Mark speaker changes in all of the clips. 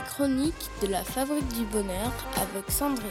Speaker 1: les chroniques de la Fabrique du Bonheur avec Sandrine.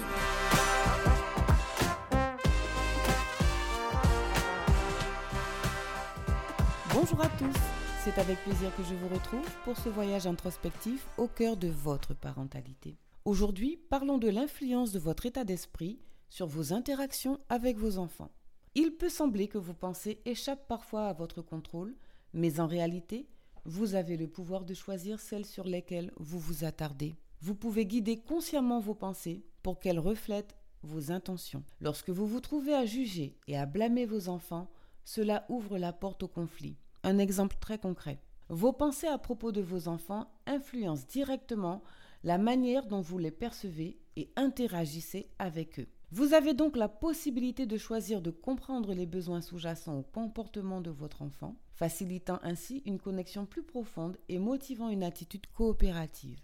Speaker 2: Bonjour à tous, c'est avec plaisir que je vous retrouve pour ce voyage introspectif au cœur de votre parentalité. Aujourd'hui, parlons de l'influence de votre état d'esprit sur vos interactions avec vos enfants. Il peut sembler que vos pensées échappent parfois à votre contrôle, mais en réalité, vous avez le pouvoir de choisir celles sur lesquelles vous vous attardez. Vous pouvez guider consciemment vos pensées pour qu'elles reflètent vos intentions. Lorsque vous vous trouvez à juger et à blâmer vos enfants, cela ouvre la porte au conflit. Un exemple très concret. Vos pensées à propos de vos enfants influencent directement la manière dont vous les percevez et interagissez avec eux. Vous avez donc la possibilité de choisir de comprendre les besoins sous-jacents au comportement de votre enfant, facilitant ainsi une connexion plus profonde et motivant une attitude coopérative.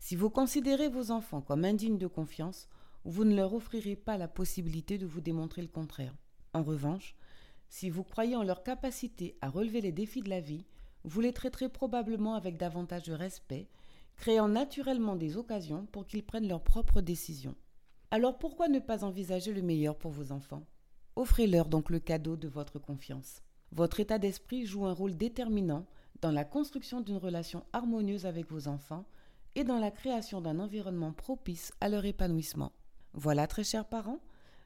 Speaker 2: Si vous considérez vos enfants comme indignes de confiance, vous ne leur offrirez pas la possibilité de vous démontrer le contraire. En revanche, si vous croyez en leur capacité à relever les défis de la vie, vous les traiterez probablement avec davantage de respect, créant naturellement des occasions pour qu'ils prennent leurs propres décisions. Alors pourquoi ne pas envisager le meilleur pour vos enfants? Offrez-leur donc le cadeau de votre confiance. Votre état d'esprit joue un rôle déterminant dans la construction d'une relation harmonieuse avec vos enfants et dans la création d'un environnement propice à leur épanouissement. Voilà, très chers parents,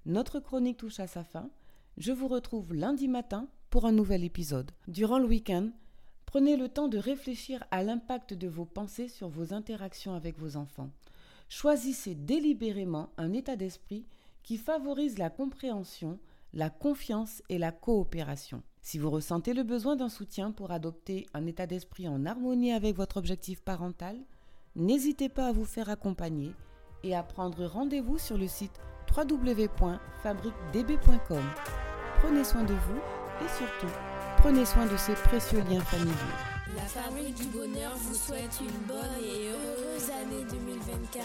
Speaker 2: notre chronique touche à sa fin. Je vous retrouve lundi matin pour un nouvel épisode. Durant le week-end, prenez le temps de réfléchir à l'impact de vos pensées sur vos interactions avec vos enfants. Choisissez délibérément un état d'esprit qui favorise la compréhension, la confiance et la coopération. Si vous ressentez le besoin d'un soutien pour adopter un état d'esprit en harmonie avec votre objectif parental, n'hésitez pas à vous faire accompagner et à prendre rendez-vous sur le site www.fabriquedb.com. Prenez soin de vous et surtout, prenez soin de ces précieux liens familiaux.
Speaker 1: La Fabrique du Bonheur vous souhaite une bonne et heureuse année 2024.